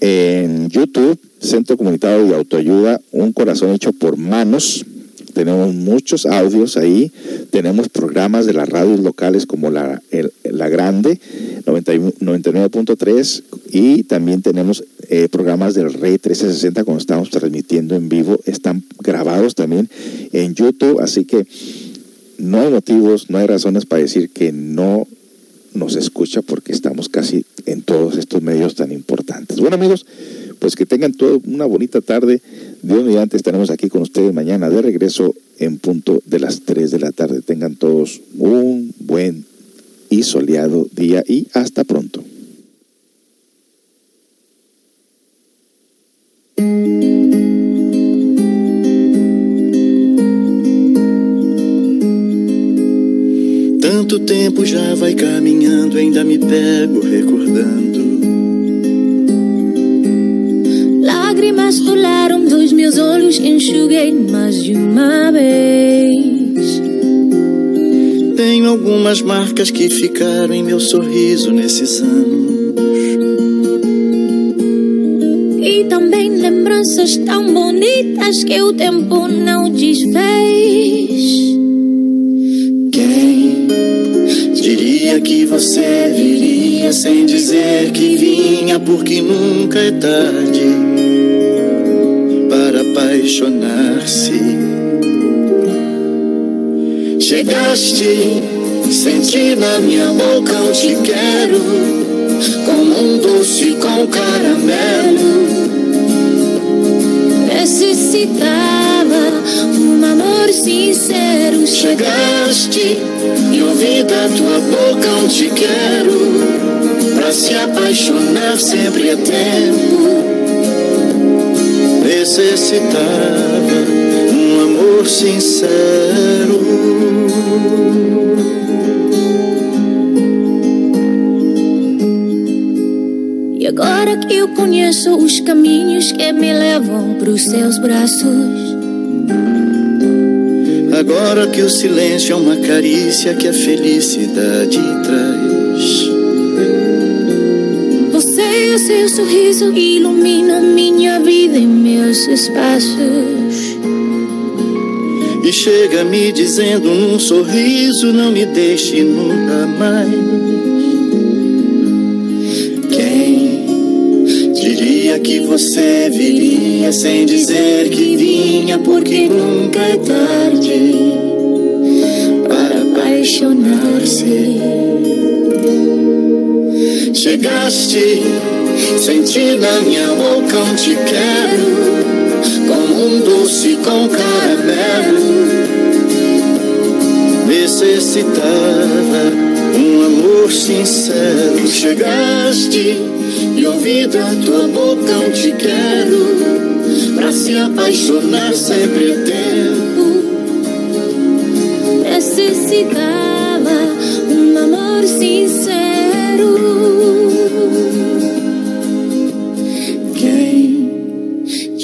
en YouTube, Centro Comunitario de Autoayuda, un corazón hecho por manos tenemos muchos audios ahí, tenemos programas de las radios locales como la, la Grande 99.3 y también tenemos eh, programas del Rey 1360 cuando estamos transmitiendo en vivo, están grabados también en YouTube, así que no hay motivos, no hay razones para decir que no nos escucha porque estamos casi en todos estos medios tan importantes. Bueno amigos, pues que tengan toda una bonita tarde. Dios mediante estaremos aquí con ustedes mañana de regreso en punto de las 3 de la tarde. Tengan todos un buen y soleado día y hasta pronto. Tanto tempo já vai caminhando, ainda me pego recordando. Lágrimas rolaram dos meus olhos, enxuguei mais de uma vez. Tenho algumas marcas que ficaram em meu sorriso nesses anos. E também lembranças tão bonitas que o tempo não desfez. Quem diria que você viria sem dizer que vinha, porque nunca é tarde apaixonar-se. Chegaste, senti na minha boca eu te quero, como um doce com caramelo. Necessitava um amor sincero. Chegaste e ouvi da tua boca eu te quero, pra se apaixonar sempre é tempo. Necessitava um amor sincero. E agora que eu conheço os caminhos que me levam pros seus braços. Agora que o silêncio é uma carícia que a felicidade traz. Seu sorriso iluminam minha vida e meus espaços. E chega me dizendo num sorriso: Não me deixe nunca mais. Quem diria que você viria sem dizer que vinha, porque nunca é tarde para apaixonar-se. Chegaste, senti na minha boca um te quero, como um doce com caramelo. Necessitava um amor sincero. Chegaste e ouvi da tua boca um te quero, pra se apaixonar sempre tempo. Necessitava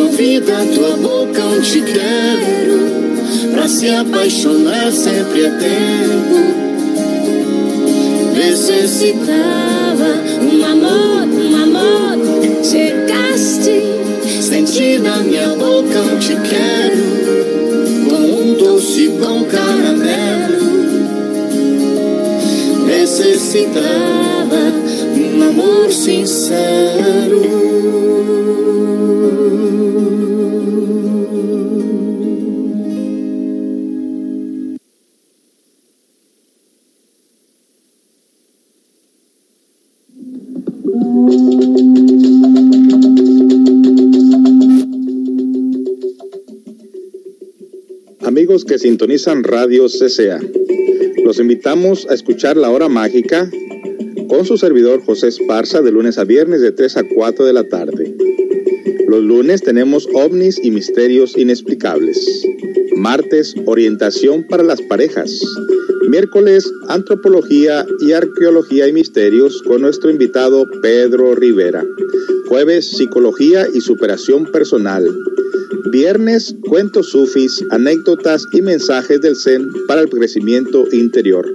e ouvi da tua boca um te quero, pra se apaixonar sempre é tempo. Necessitava Um amor, um amor. Chegaste, Senti na minha boca um te quero, com um doce com caramelo. Necessitava um amor sincero. Radio CCA, los invitamos a escuchar La Hora Mágica con su servidor José Esparza de lunes a viernes de 3 a 4 de la tarde. Los lunes tenemos ovnis y misterios inexplicables. Martes, orientación para las parejas. Miércoles, antropología y arqueología y misterios con nuestro invitado Pedro Rivera. Jueves, psicología y superación personal. Viernes, cuentos sufis, anécdotas y mensajes del Zen para el crecimiento interior.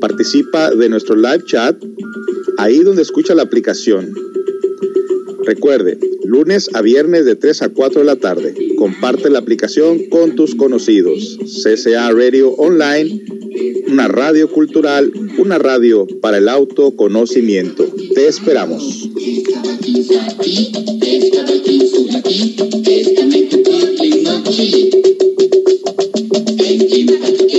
Participa de nuestro live chat ahí donde escucha la aplicación. Recuerde, lunes a viernes de 3 a 4 de la tarde. Comparte la aplicación con tus conocidos. CCA Radio Online, una radio cultural, una radio para el autoconocimiento. Te esperamos.